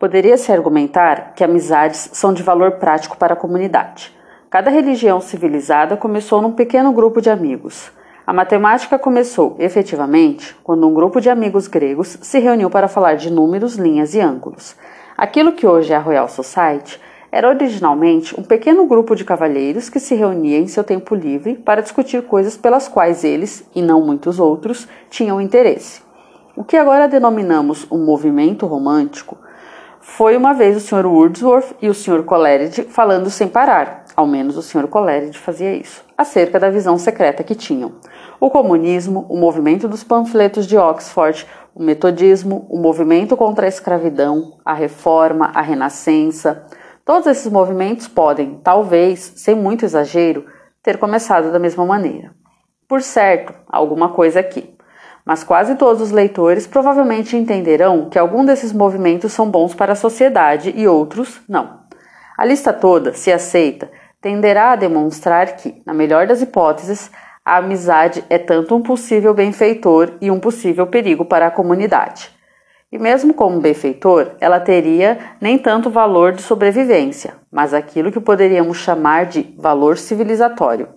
Poderia-se argumentar que amizades são de valor prático para a comunidade. Cada religião civilizada começou num pequeno grupo de amigos. A matemática começou, efetivamente, quando um grupo de amigos gregos se reuniu para falar de números, linhas e ângulos. Aquilo que hoje é a Royal Society era originalmente um pequeno grupo de cavalheiros que se reunia em seu tempo livre para discutir coisas pelas quais eles, e não muitos outros, tinham interesse. O que agora denominamos um movimento romântico foi uma vez o Sr. Wordsworth e o Sr. Coleridge falando sem parar, ao menos o Sr. Coleridge fazia isso, acerca da visão secreta que tinham o comunismo, o movimento dos panfletos de Oxford, o metodismo, o movimento contra a escravidão, a reforma, a renascença. Todos esses movimentos podem, talvez, sem muito exagero, ter começado da mesma maneira. Por certo, alguma coisa aqui. Mas quase todos os leitores provavelmente entenderão que algum desses movimentos são bons para a sociedade e outros não. A lista toda, se aceita, tenderá a demonstrar que, na melhor das hipóteses, a amizade é tanto um possível benfeitor e um possível perigo para a comunidade. E mesmo como benfeitor, ela teria nem tanto valor de sobrevivência, mas aquilo que poderíamos chamar de valor civilizatório.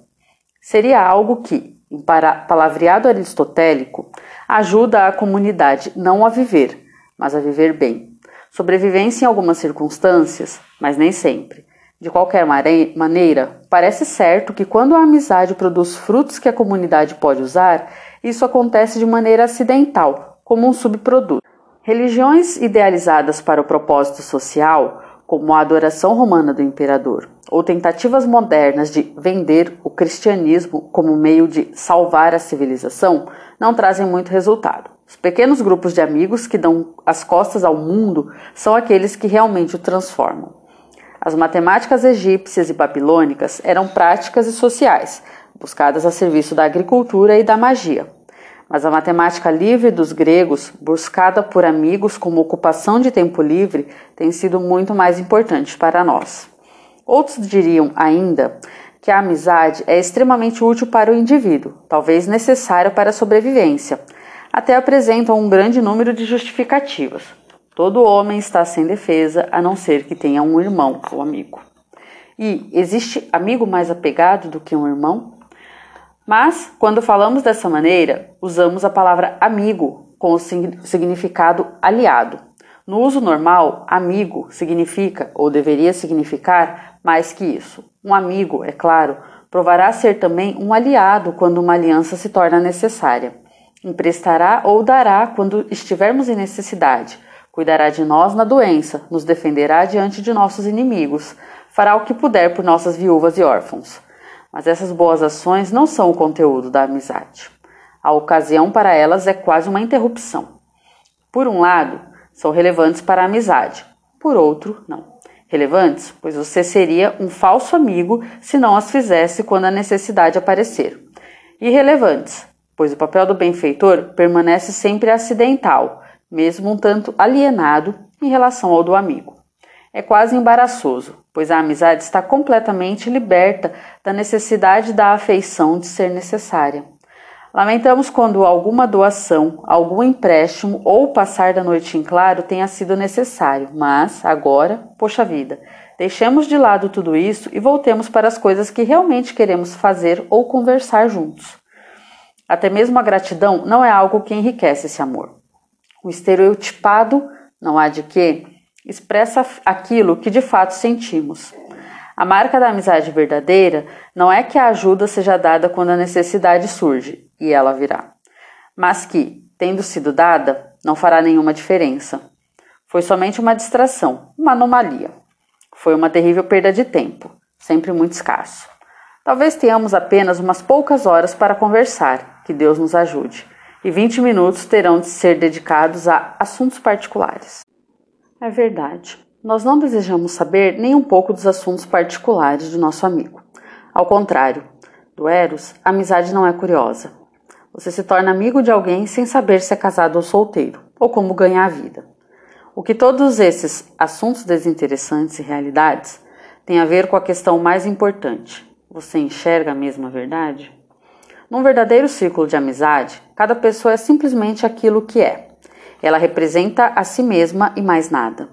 Seria algo que, em palavreado aristotélico, ajuda a comunidade não a viver, mas a viver bem. Sobrevivência em algumas circunstâncias, mas nem sempre. De qualquer maneira, parece certo que quando a amizade produz frutos que a comunidade pode usar, isso acontece de maneira acidental, como um subproduto. Religiões idealizadas para o propósito social, como a adoração romana do imperador, ou tentativas modernas de vender o cristianismo como meio de salvar a civilização, não trazem muito resultado. Os pequenos grupos de amigos que dão as costas ao mundo são aqueles que realmente o transformam. As matemáticas egípcias e babilônicas eram práticas e sociais, buscadas a serviço da agricultura e da magia. Mas a matemática livre dos gregos, buscada por amigos como ocupação de tempo livre, tem sido muito mais importante para nós. Outros diriam ainda que a amizade é extremamente útil para o indivíduo, talvez necessária para a sobrevivência. Até apresentam um grande número de justificativas. Todo homem está sem defesa, a não ser que tenha um irmão ou amigo. E existe amigo mais apegado do que um irmão? Mas, quando falamos dessa maneira, usamos a palavra amigo com o significado aliado. No uso normal, amigo significa, ou deveria significar, mais que isso. Um amigo, é claro, provará ser também um aliado quando uma aliança se torna necessária. Emprestará ou dará quando estivermos em necessidade Cuidará de nós na doença, nos defenderá diante de nossos inimigos, fará o que puder por nossas viúvas e órfãos. Mas essas boas ações não são o conteúdo da amizade. A ocasião para elas é quase uma interrupção. Por um lado, são relevantes para a amizade, por outro, não. Relevantes, pois você seria um falso amigo se não as fizesse quando a necessidade aparecer. Irrelevantes, pois o papel do benfeitor permanece sempre acidental mesmo um tanto alienado em relação ao do amigo. É quase embaraçoso, pois a amizade está completamente liberta da necessidade da afeição de ser necessária. Lamentamos quando alguma doação, algum empréstimo ou passar da noite em claro tenha sido necessário, mas agora, poxa vida, deixemos de lado tudo isso e voltemos para as coisas que realmente queremos fazer ou conversar juntos. Até mesmo a gratidão não é algo que enriquece esse amor. O estereotipado, não há de quê, expressa aquilo que de fato sentimos. A marca da amizade verdadeira não é que a ajuda seja dada quando a necessidade surge, e ela virá, mas que, tendo sido dada, não fará nenhuma diferença. Foi somente uma distração, uma anomalia. Foi uma terrível perda de tempo, sempre muito escasso. Talvez tenhamos apenas umas poucas horas para conversar, que Deus nos ajude e 20 minutos terão de ser dedicados a assuntos particulares. É verdade. Nós não desejamos saber nem um pouco dos assuntos particulares do nosso amigo. Ao contrário, do Eros, a amizade não é curiosa. Você se torna amigo de alguém sem saber se é casado ou solteiro, ou como ganhar a vida. O que todos esses assuntos desinteressantes e realidades têm a ver com a questão mais importante: você enxerga a mesma verdade? Num verdadeiro círculo de amizade, cada pessoa é simplesmente aquilo que é. Ela representa a si mesma e mais nada.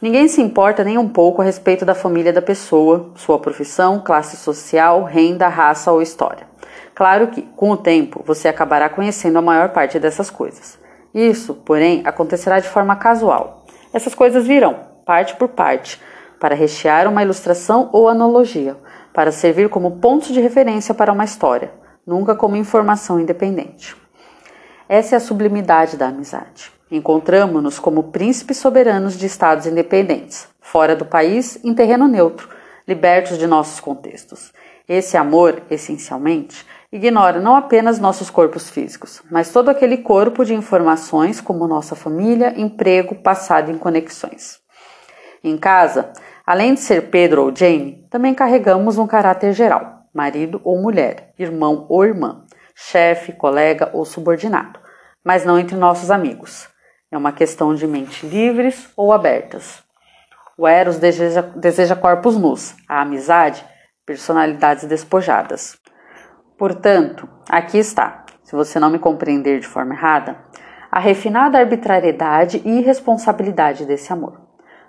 Ninguém se importa nem um pouco a respeito da família da pessoa, sua profissão, classe social, renda, raça ou história. Claro que, com o tempo, você acabará conhecendo a maior parte dessas coisas. Isso, porém, acontecerá de forma casual. Essas coisas virão, parte por parte, para rechear uma ilustração ou analogia, para servir como pontos de referência para uma história, nunca como informação independente. Essa é a sublimidade da amizade. Encontramos-nos como príncipes soberanos de estados independentes, fora do país, em terreno neutro, libertos de nossos contextos. Esse amor, essencialmente, ignora não apenas nossos corpos físicos, mas todo aquele corpo de informações como nossa família, emprego, passado e conexões. Em casa, além de ser Pedro ou Jane, também carregamos um caráter geral, marido ou mulher, irmão ou irmã, chefe, colega ou subordinado, mas não entre nossos amigos. É uma questão de mente livres ou abertas. O Eros deseja, deseja corpos nus, a amizade, personalidades despojadas. Portanto, aqui está, se você não me compreender de forma errada, a refinada arbitrariedade e irresponsabilidade desse amor.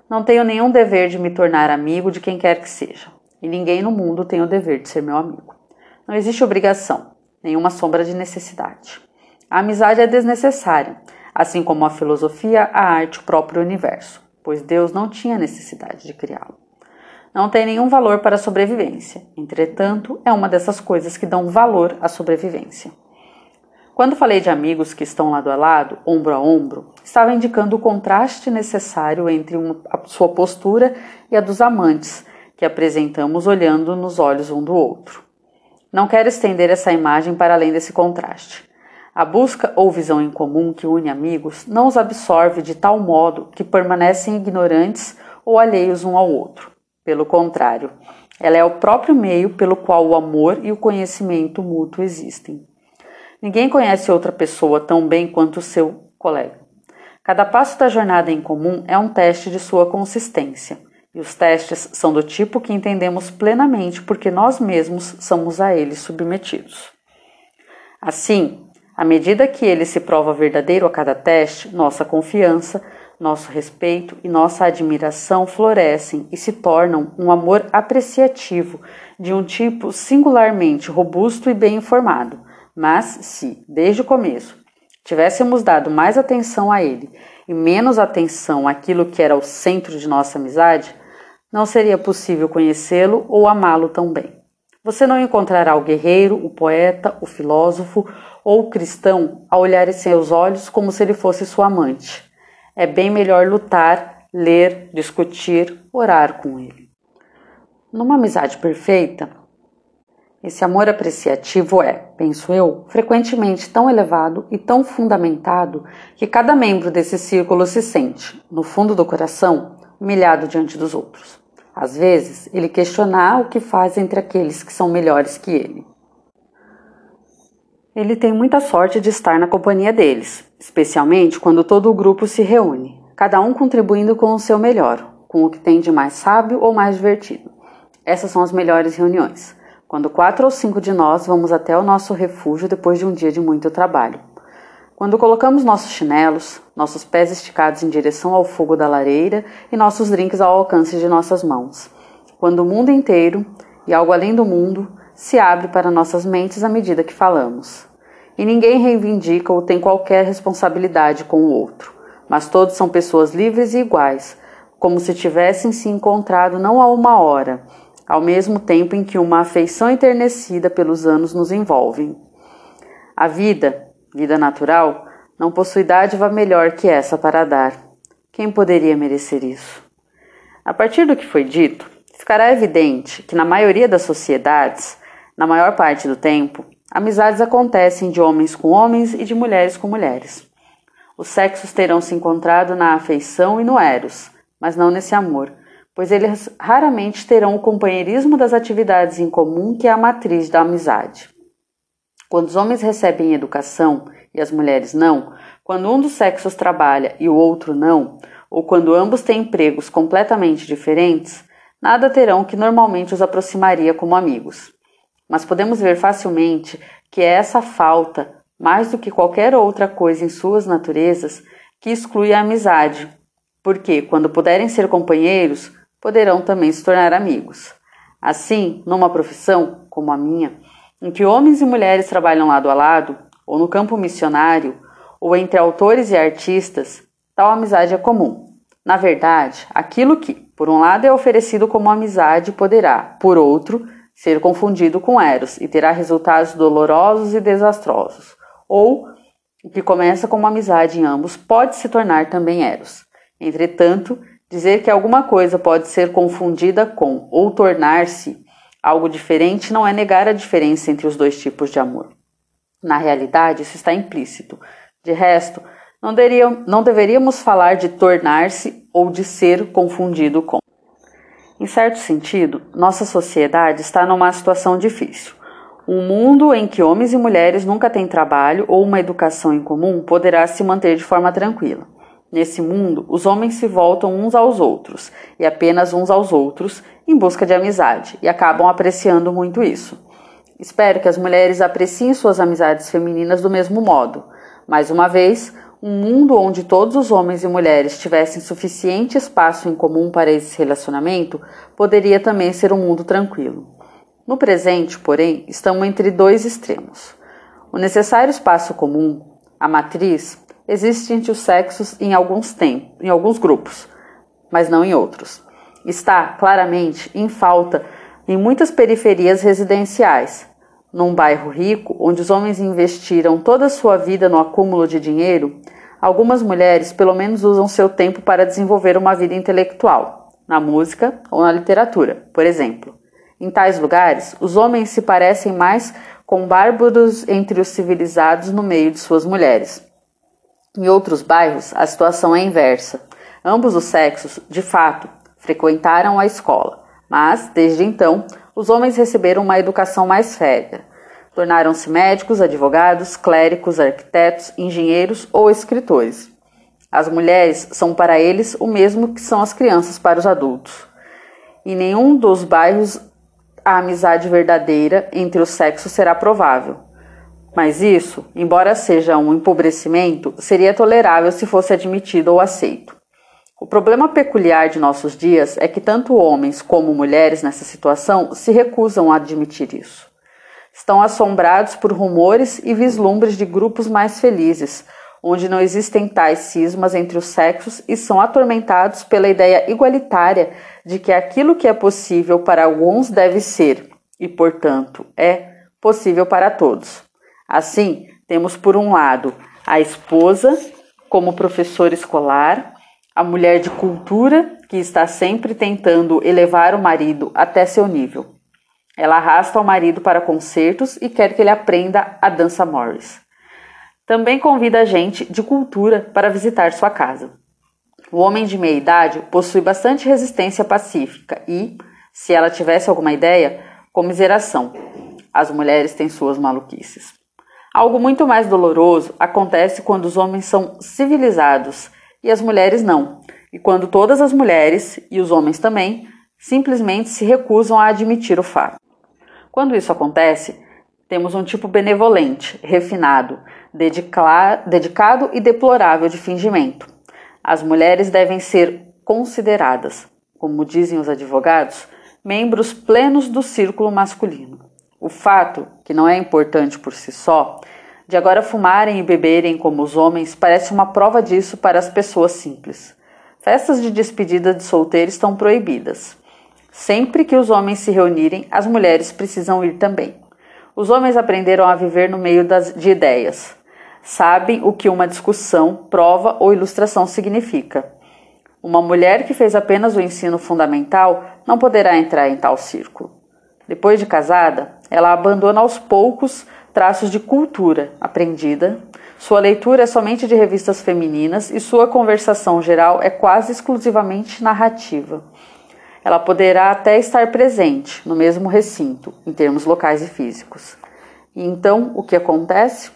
Não tenho nenhum dever de me tornar amigo de quem quer que seja, e ninguém no mundo tem o dever de ser meu amigo. Não existe obrigação, nenhuma sombra de necessidade. A amizade é desnecessária, assim como a filosofia, a arte, o próprio universo, pois Deus não tinha necessidade de criá-lo. Não tem nenhum valor para a sobrevivência, entretanto, é uma dessas coisas que dão valor à sobrevivência. Quando falei de amigos que estão lado a lado, ombro a ombro, estava indicando o contraste necessário entre uma, a sua postura e a dos amantes, que apresentamos olhando nos olhos um do outro. Não quero estender essa imagem para além desse contraste. A busca ou visão em comum que une amigos não os absorve de tal modo que permanecem ignorantes ou alheios um ao outro. Pelo contrário, ela é o próprio meio pelo qual o amor e o conhecimento mútuo existem. Ninguém conhece outra pessoa tão bem quanto seu colega. Cada passo da jornada em comum é um teste de sua consistência, e os testes são do tipo que entendemos plenamente porque nós mesmos somos a eles submetidos. Assim, à medida que ele se prova verdadeiro a cada teste, nossa confiança, nosso respeito e nossa admiração florescem e se tornam um amor apreciativo de um tipo singularmente robusto e bem informado. Mas se, desde o começo, tivéssemos dado mais atenção a ele e menos atenção àquilo que era o centro de nossa amizade, não seria possível conhecê-lo ou amá-lo tão bem. Você não encontrará o guerreiro, o poeta, o filósofo ou o cristão a olhar em seus olhos como se ele fosse sua amante. É bem melhor lutar, ler, discutir, orar com ele. Numa amizade perfeita, esse amor apreciativo é, penso eu, frequentemente tão elevado e tão fundamentado que cada membro desse círculo se sente, no fundo do coração, humilhado diante dos outros. Às vezes, ele questiona o que faz entre aqueles que são melhores que ele. Ele tem muita sorte de estar na companhia deles, especialmente quando todo o grupo se reúne, cada um contribuindo com o seu melhor, com o que tem de mais sábio ou mais divertido. Essas são as melhores reuniões, quando quatro ou cinco de nós vamos até o nosso refúgio depois de um dia de muito trabalho. Quando colocamos nossos chinelos, nossos pés esticados em direção ao fogo da lareira e nossos drinks ao alcance de nossas mãos. Quando o mundo inteiro, e algo além do mundo, se abre para nossas mentes à medida que falamos. E ninguém reivindica ou tem qualquer responsabilidade com o outro, mas todos são pessoas livres e iguais, como se tivessem se encontrado não há uma hora, ao mesmo tempo em que uma afeição enternecida pelos anos nos envolve. A vida, vida natural, não possui dádiva melhor que essa para dar. Quem poderia merecer isso? A partir do que foi dito, ficará evidente que na maioria das sociedades, na maior parte do tempo, amizades acontecem de homens com homens e de mulheres com mulheres. Os sexos terão se encontrado na afeição e no eros, mas não nesse amor, pois eles raramente terão o companheirismo das atividades em comum que é a matriz da amizade. Quando os homens recebem educação e as mulheres não, quando um dos sexos trabalha e o outro não, ou quando ambos têm empregos completamente diferentes, nada terão que normalmente os aproximaria como amigos. Mas podemos ver facilmente que é essa falta, mais do que qualquer outra coisa em suas naturezas, que exclui a amizade, porque, quando puderem ser companheiros, poderão também se tornar amigos. Assim, numa profissão como a minha, em que homens e mulheres trabalham lado a lado, ou no campo missionário, ou entre autores e artistas, tal amizade é comum. Na verdade, aquilo que, por um lado, é oferecido como amizade poderá, por outro, ser confundido com Eros e terá resultados dolorosos e desastrosos. Ou, o que começa como amizade em ambos pode se tornar também Eros. Entretanto, dizer que alguma coisa pode ser confundida com ou tornar-se algo diferente não é negar a diferença entre os dois tipos de amor. Na realidade, isso está implícito. De resto, não, não deveríamos falar de tornar-se ou de ser confundido com. Em certo sentido, nossa sociedade está numa situação difícil. Um mundo em que homens e mulheres nunca têm trabalho ou uma educação em comum poderá se manter de forma tranquila. Nesse mundo, os homens se voltam uns aos outros e apenas uns aos outros em busca de amizade e acabam apreciando muito isso. Espero que as mulheres apreciem suas amizades femininas do mesmo modo. Mais uma vez, um mundo onde todos os homens e mulheres tivessem suficiente espaço em comum para esse relacionamento poderia também ser um mundo tranquilo. No presente, porém, estamos entre dois extremos. O necessário espaço comum, a matriz, existe entre os sexos em alguns tempos, em alguns grupos, mas não em outros. Está claramente em falta em muitas periferias residenciais, num bairro rico, onde os homens investiram toda a sua vida no acúmulo de dinheiro, algumas mulheres pelo menos usam seu tempo para desenvolver uma vida intelectual, na música ou na literatura, por exemplo. Em tais lugares, os homens se parecem mais com bárbaros entre os civilizados no meio de suas mulheres. Em outros bairros, a situação é inversa. Ambos os sexos, de fato, frequentaram a escola, mas, desde então, os homens receberam uma educação mais séria. Tornaram-se médicos, advogados, clérigos, arquitetos, engenheiros ou escritores. As mulheres são para eles o mesmo que são as crianças para os adultos. Em nenhum dos bairros a amizade verdadeira entre os sexos será provável. Mas isso, embora seja um empobrecimento, seria tolerável se fosse admitido ou aceito. O problema peculiar de nossos dias é que tanto homens como mulheres nessa situação se recusam a admitir isso. Estão assombrados por rumores e vislumbres de grupos mais felizes, onde não existem tais cismas entre os sexos e são atormentados pela ideia igualitária de que aquilo que é possível para alguns deve ser, e portanto é, possível para todos. Assim, temos por um lado a esposa como professora escolar, a mulher de cultura, que está sempre tentando elevar o marido até seu nível. Ela arrasta o marido para concertos e quer que ele aprenda a dança Morris. Também convida a gente de cultura para visitar sua casa. O homem de meia idade possui bastante resistência pacífica e, se ela tivesse alguma ideia, comiseração. As mulheres têm suas maluquices. Algo muito mais doloroso acontece quando os homens são civilizados e as mulheres não, e quando todas as mulheres, e os homens também, simplesmente se recusam a admitir o fato. Quando isso acontece, temos um tipo benevolente, refinado, dedicado e deplorável de fingimento. As mulheres devem ser consideradas, como dizem os advogados, membros plenos do círculo masculino. O fato, que não é importante por si só, de agora fumarem e beberem como os homens parece uma prova disso para as pessoas simples. Festas de despedida de solteiro estão proibidas. Sempre que os homens se reunirem, as mulheres precisam ir também. Os homens aprenderam a viver no meio das, de ideias. Sabem o que uma discussão, prova ou ilustração significa. Uma mulher que fez apenas o ensino fundamental não poderá entrar em tal círculo. Depois de casada, ela abandona aos poucos traços de cultura aprendida. Sua leitura é somente de revistas femininas e sua conversação geral é quase exclusivamente narrativa. Ela poderá até estar presente no mesmo recinto, em termos locais e físicos. E então, o que acontece?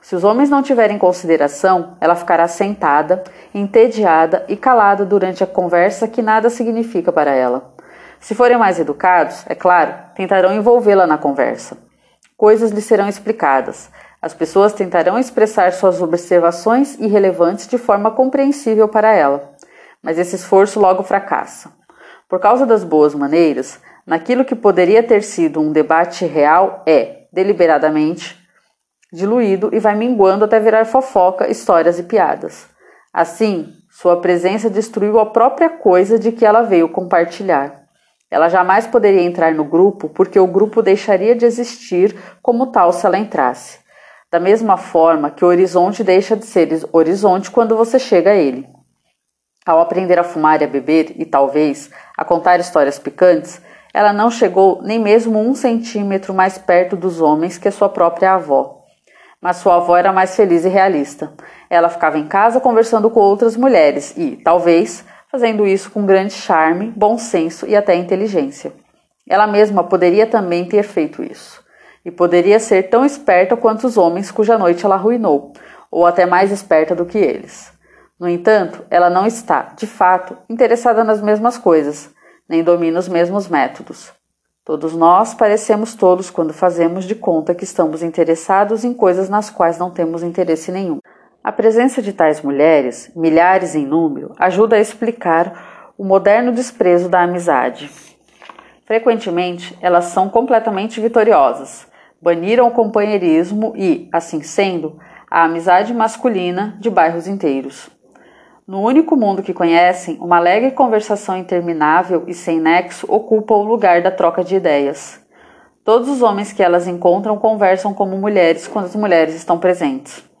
Se os homens não tiverem consideração, ela ficará sentada, entediada e calada durante a conversa que nada significa para ela. Se forem mais educados, é claro, tentarão envolvê-la na conversa. Coisas lhe serão explicadas. As pessoas tentarão expressar suas observações irrelevantes de forma compreensível para ela. mas esse esforço logo fracassa. Por causa das boas maneiras, naquilo que poderia ter sido um debate real é, deliberadamente, diluído e vai minguando até virar fofoca, histórias e piadas. Assim, sua presença destruiu a própria coisa de que ela veio compartilhar. Ela jamais poderia entrar no grupo porque o grupo deixaria de existir como tal se ela entrasse. Da mesma forma que o horizonte deixa de ser horizonte quando você chega a ele. Ao aprender a fumar e a beber, e talvez a contar histórias picantes, ela não chegou nem mesmo um centímetro mais perto dos homens que sua própria avó. Mas sua avó era mais feliz e realista. Ela ficava em casa conversando com outras mulheres e, talvez, fazendo isso com grande charme, bom senso e até inteligência. Ela mesma poderia também ter feito isso e poderia ser tão esperta quanto os homens cuja noite ela arruinou, ou até mais esperta do que eles. No entanto, ela não está, de fato, interessada nas mesmas coisas, nem domina os mesmos métodos. Todos nós parecemos tolos quando fazemos de conta que estamos interessados em coisas nas quais não temos interesse nenhum. A presença de tais mulheres, milhares em número, ajuda a explicar o moderno desprezo da amizade. Frequentemente, elas são completamente vitoriosas, baniram o companheirismo e, assim sendo, a amizade masculina de bairros inteiros. No único mundo que conhecem, uma alegre conversação interminável e sem nexo ocupa o lugar da troca de ideias. Todos os homens que elas encontram conversam como mulheres quando as mulheres estão presentes.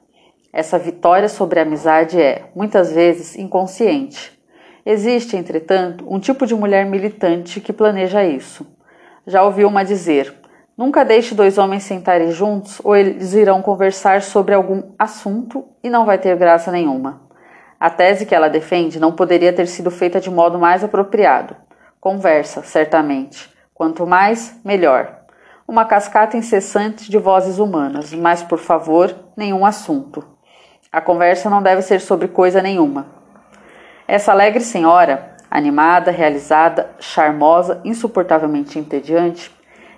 Essa vitória sobre a amizade é, muitas vezes, inconsciente. Existe, entretanto, um tipo de mulher militante que planeja isso. Já ouviu uma dizer: Nunca deixe dois homens sentarem juntos ou eles irão conversar sobre algum assunto e não vai ter graça nenhuma. A tese que ela defende não poderia ter sido feita de modo mais apropriado. Conversa, certamente. Quanto mais, melhor. Uma cascata incessante de vozes humanas, mas, por favor, nenhum assunto. A conversa não deve ser sobre coisa nenhuma. Essa alegre senhora, animada, realizada, charmosa, insuportavelmente entediante,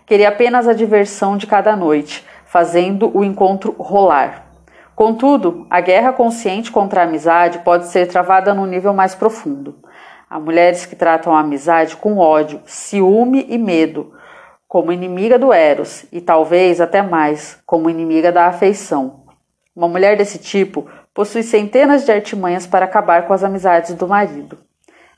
Queria apenas a diversão de cada noite, fazendo o encontro rolar. Contudo, a guerra consciente contra a amizade pode ser travada num nível mais profundo. Há mulheres que tratam a amizade com ódio, ciúme e medo, como inimiga do Eros e talvez até mais, como inimiga da afeição. Uma mulher desse tipo possui centenas de artimanhas para acabar com as amizades do marido.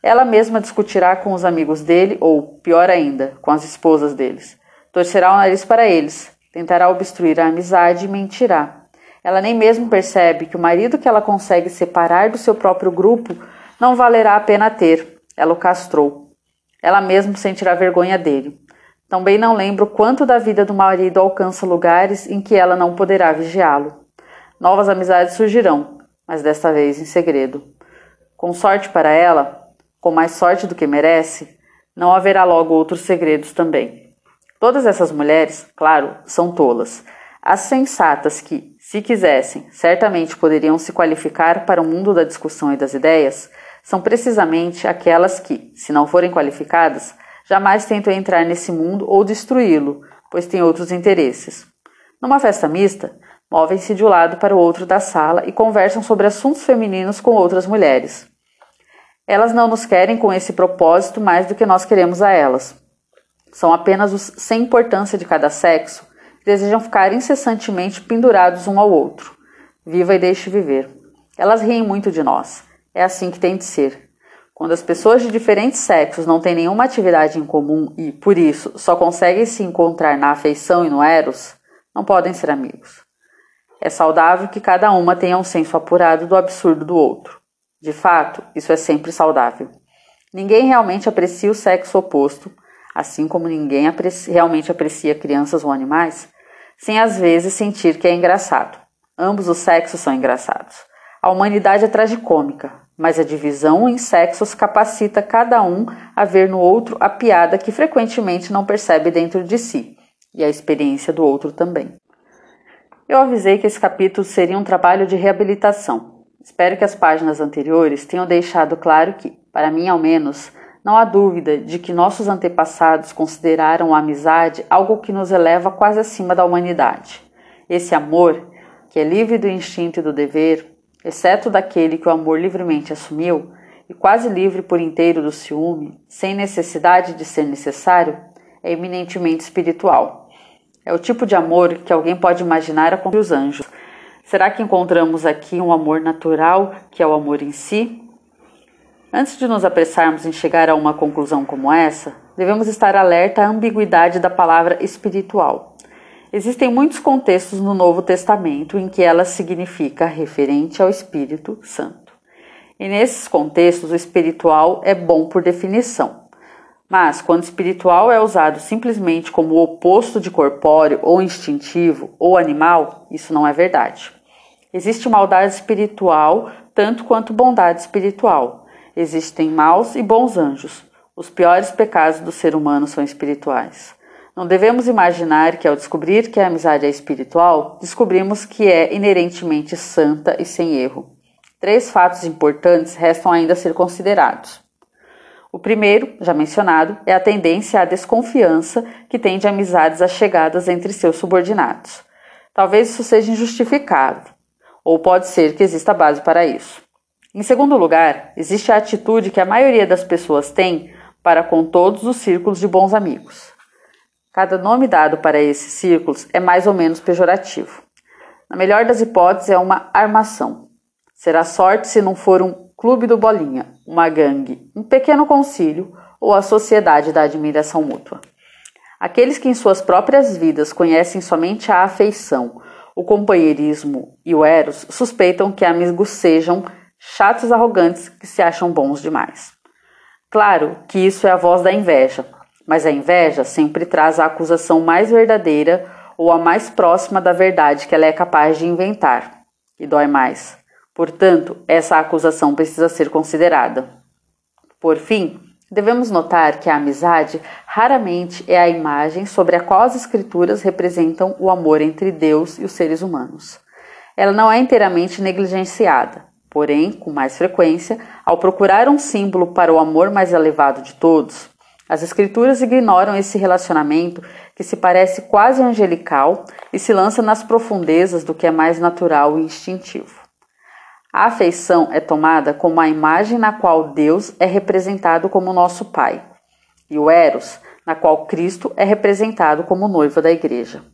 Ela mesma discutirá com os amigos dele, ou, pior ainda, com as esposas deles. Torcerá o nariz para eles, tentará obstruir a amizade e mentirá. Ela nem mesmo percebe que o marido que ela consegue separar do seu próprio grupo não valerá a pena ter. Ela o castrou. Ela mesma sentirá vergonha dele. Também não lembra o quanto da vida do marido alcança lugares em que ela não poderá vigiá-lo. Novas amizades surgirão, mas desta vez em segredo. Com sorte para ela, com mais sorte do que merece, não haverá logo outros segredos também. Todas essas mulheres, claro, são tolas. As sensatas que, se quisessem, certamente poderiam se qualificar para o mundo da discussão e das ideias, são precisamente aquelas que, se não forem qualificadas, jamais tentam entrar nesse mundo ou destruí-lo, pois têm outros interesses. Numa festa mista, movem-se de um lado para o outro da sala e conversam sobre assuntos femininos com outras mulheres. Elas não nos querem com esse propósito mais do que nós queremos a elas. São apenas os sem importância de cada sexo que desejam ficar incessantemente pendurados um ao outro. Viva e deixe viver. Elas riem muito de nós. É assim que tem de ser. Quando as pessoas de diferentes sexos não têm nenhuma atividade em comum e, por isso, só conseguem se encontrar na afeição e no eros, não podem ser amigos. É saudável que cada uma tenha um senso apurado do absurdo do outro. De fato, isso é sempre saudável. Ninguém realmente aprecia o sexo oposto assim como ninguém aprecia, realmente aprecia crianças ou animais, sem às vezes sentir que é engraçado. Ambos os sexos são engraçados. A humanidade é tragicômica, mas a divisão em sexos capacita cada um a ver no outro a piada que frequentemente não percebe dentro de si, e a experiência do outro também. Eu avisei que esse capítulo seria um trabalho de reabilitação. Espero que as páginas anteriores tenham deixado claro que, para mim ao menos, não há dúvida de que nossos antepassados consideraram a amizade algo que nos eleva quase acima da humanidade. Esse amor, que é livre do instinto e do dever, exceto daquele que o amor livremente assumiu, e quase livre por inteiro do ciúme, sem necessidade de ser necessário, é eminentemente espiritual. É o tipo de amor que alguém pode imaginar com os anjos. Será que encontramos aqui um amor natural, que é o amor em si? Antes de nos apressarmos em chegar a uma conclusão como essa, devemos estar alerta à ambiguidade da palavra espiritual. Existem muitos contextos no Novo Testamento em que ela significa referente ao Espírito Santo. E nesses contextos, o espiritual é bom por definição. Mas quando espiritual é usado simplesmente como o oposto de corpóreo ou instintivo ou animal, isso não é verdade. Existe maldade espiritual tanto quanto bondade espiritual. Existem maus e bons anjos. Os piores pecados do ser humano são espirituais. Não devemos imaginar que, ao descobrir que a amizade é espiritual, descobrimos que é inerentemente santa e sem erro. Três fatos importantes restam ainda a ser considerados. O primeiro, já mencionado, é a tendência à desconfiança que tem de amizades achegadas entre seus subordinados. Talvez isso seja injustificável, ou pode ser que exista base para isso. Em segundo lugar, existe a atitude que a maioria das pessoas tem para com todos os círculos de bons amigos. Cada nome dado para esses círculos é mais ou menos pejorativo. Na melhor das hipóteses, é uma armação. Será sorte se não for um clube do bolinha, uma gangue, um pequeno concílio ou a sociedade da admiração mútua. Aqueles que em suas próprias vidas conhecem somente a afeição, o companheirismo e o eros suspeitam que amigos sejam chatos arrogantes que se acham bons demais. Claro que isso é a voz da inveja, mas a inveja sempre traz a acusação mais verdadeira ou a mais próxima da verdade que ela é capaz de inventar, e dói mais. Portanto, essa acusação precisa ser considerada. Por fim, devemos notar que a amizade raramente é a imagem sobre a qual as escrituras representam o amor entre Deus e os seres humanos. Ela não é inteiramente negligenciada, porém, com mais frequência, ao procurar um símbolo para o amor mais elevado de todos, as Escrituras ignoram esse relacionamento que se parece quase angelical e se lança nas profundezas do que é mais natural e instintivo. A afeição é tomada como a imagem na qual Deus é representado como nosso Pai, e o Eros, na qual Cristo é representado como noivo da Igreja.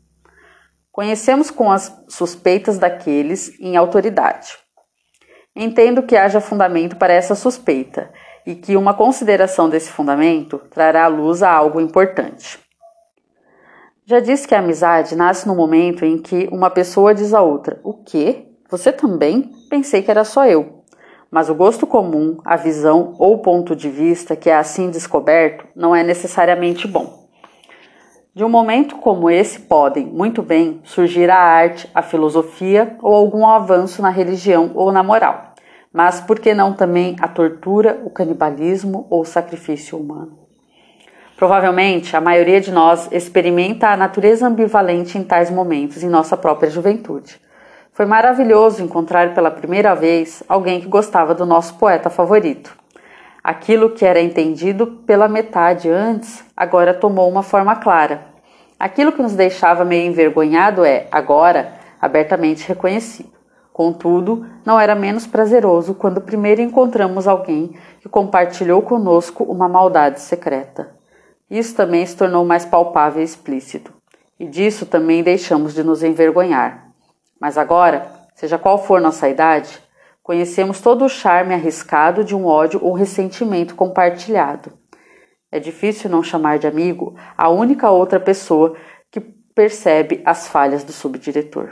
Conhecemos com as suspeitas daqueles em autoridade. Entendo que haja fundamento para essa suspeita e que uma consideração desse fundamento trará à luz a algo importante. Já disse que a amizade nasce no momento em que uma pessoa diz à outra: O quê? Você também? Pensei que era só eu. Mas o gosto comum, a visão ou ponto de vista que é assim descoberto não é necessariamente bom. De um momento como esse podem, muito bem, surgir a arte, a filosofia ou algum avanço na religião ou na moral. Mas por que não também a tortura, o canibalismo ou o sacrifício humano? Provavelmente a maioria de nós experimenta a natureza ambivalente em tais momentos em nossa própria juventude. Foi maravilhoso encontrar pela primeira vez alguém que gostava do nosso poeta favorito. Aquilo que era entendido pela metade antes, agora tomou uma forma clara. Aquilo que nos deixava meio envergonhado é, agora, abertamente reconhecido. Contudo, não era menos prazeroso quando primeiro encontramos alguém que compartilhou conosco uma maldade secreta. Isso também se tornou mais palpável e explícito, e disso também deixamos de nos envergonhar. Mas agora, seja qual for nossa idade, conhecemos todo o charme arriscado de um ódio ou ressentimento compartilhado. É difícil não chamar de amigo a única outra pessoa que percebe as falhas do subdiretor.